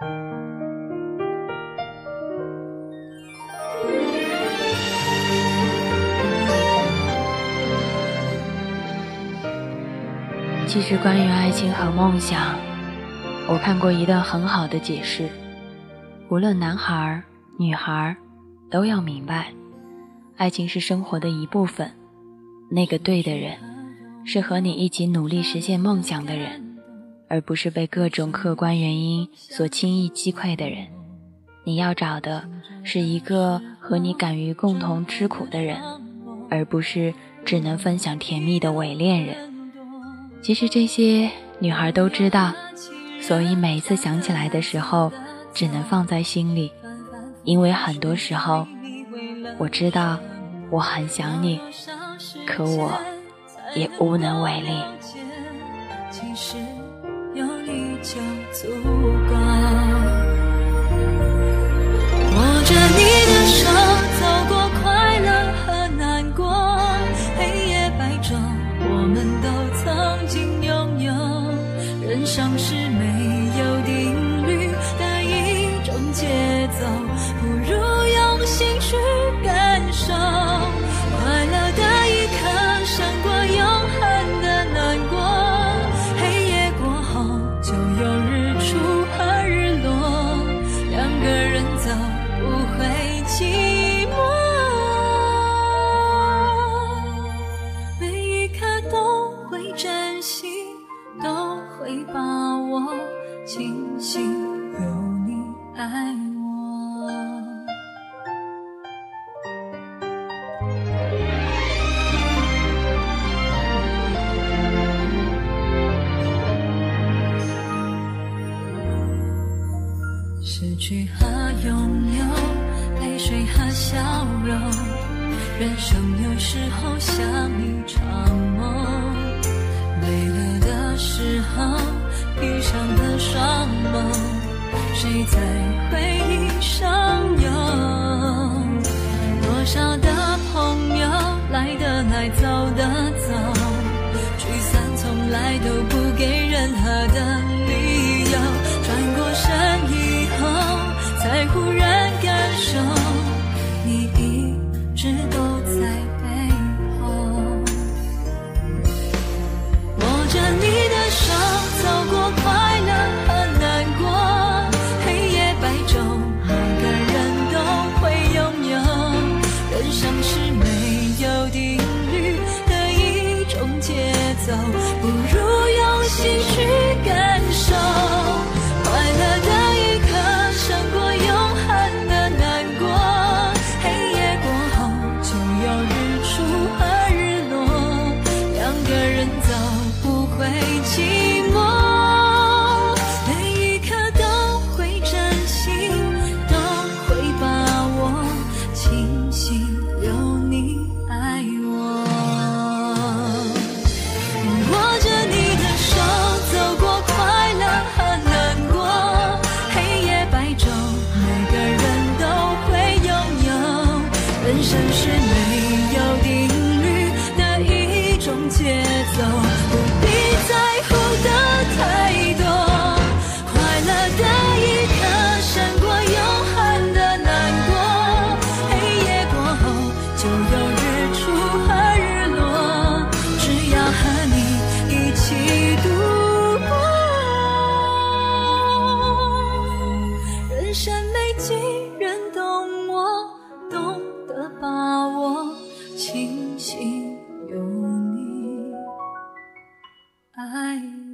其实，关于爱情和梦想，我看过一段很好的解释。无论男孩女孩，都要明白，爱情是生活的一部分。那个对的人，是和你一起努力实现梦想的人，而不是被各种客观原因所轻易击溃的人。你要找的是一个和你敢于共同吃苦的人，而不是只能分享甜蜜的伪恋人。其实这些女孩都知道，所以每次想起来的时候。只能放在心里，因为很多时候，我知道我很想你，可我也无能为力。就足够握着你的手，走过快乐和难过，黑夜白昼，我们都曾经拥有。人生是庆幸有你爱我。失去和拥有泪水和笑容人生有时候像谁在回忆上游？多少的朋友来的来走的走，聚散从来都不给任何的理由，转过身以后才忽然庆幸有你爱。